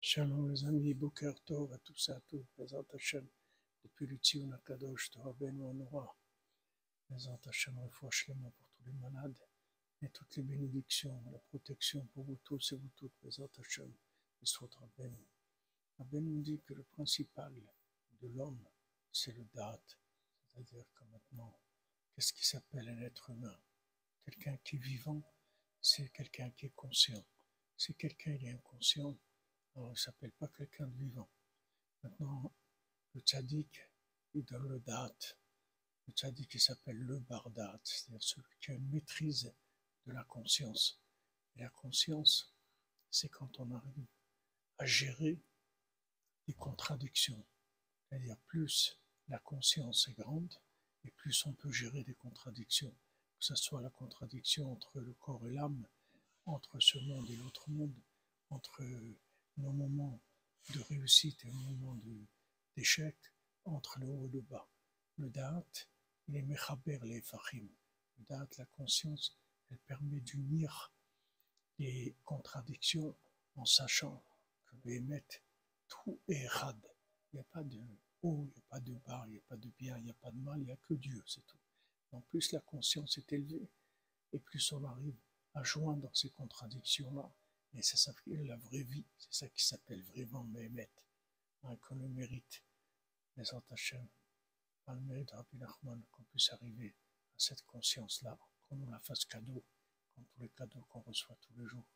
Shalom les amis, Boker Tov à tous et à toutes, Bezat Hashem, depuis le Tzion Akadosh de Rabbeinu Anoura, Bezat Hashem, refouach pour tous les malades, et toutes les bénédictions, la protection pour vous tous et vous toutes, Bezat Hashem, et soit Rabbeinu. Rabbeinu dit que le principal de l'homme, c'est le date, c'est-à-dire que maintenant, qu'est-ce qui s'appelle un être humain? Quelqu'un qui est vivant, c'est quelqu'un qui est conscient. Si quelqu'un est inconscient, alors, il ne s'appelle pas quelqu'un de vivant. Maintenant, le tzaddik, le date. Le tzaddik, s'appelle le bardat, c'est-à-dire celui qui a une maîtrise de la conscience. La conscience, c'est quand on arrive à gérer des contradictions. C'est-à-dire, plus la conscience est grande, et plus on peut gérer des contradictions. Que ce soit la contradiction entre le corps et l'âme, entre ce monde et l'autre monde, entre nos moments de réussite et nos moments d'échec, entre le haut et le bas. Le date, il est mechaber les fachim. Le date, la conscience, elle permet d'unir les contradictions en sachant que Béhémet, tout est rad. Il n'y a pas de haut, il n'y a pas de bas, il n'y a pas de bien, il n'y a pas de mal, il n'y a que Dieu, c'est tout. En plus la conscience est élevée, et plus on arrive à joindre ces contradictions-là, et ça s'appelle la vraie vie, c'est ça qui s'appelle vraiment Mehmet, hein, qu'on le mérite, les Antachem, par le Nachman, qu'on puisse arriver à cette conscience-là, qu'on nous la fasse cadeau, comme tous les cadeaux qu'on reçoit tous les jours.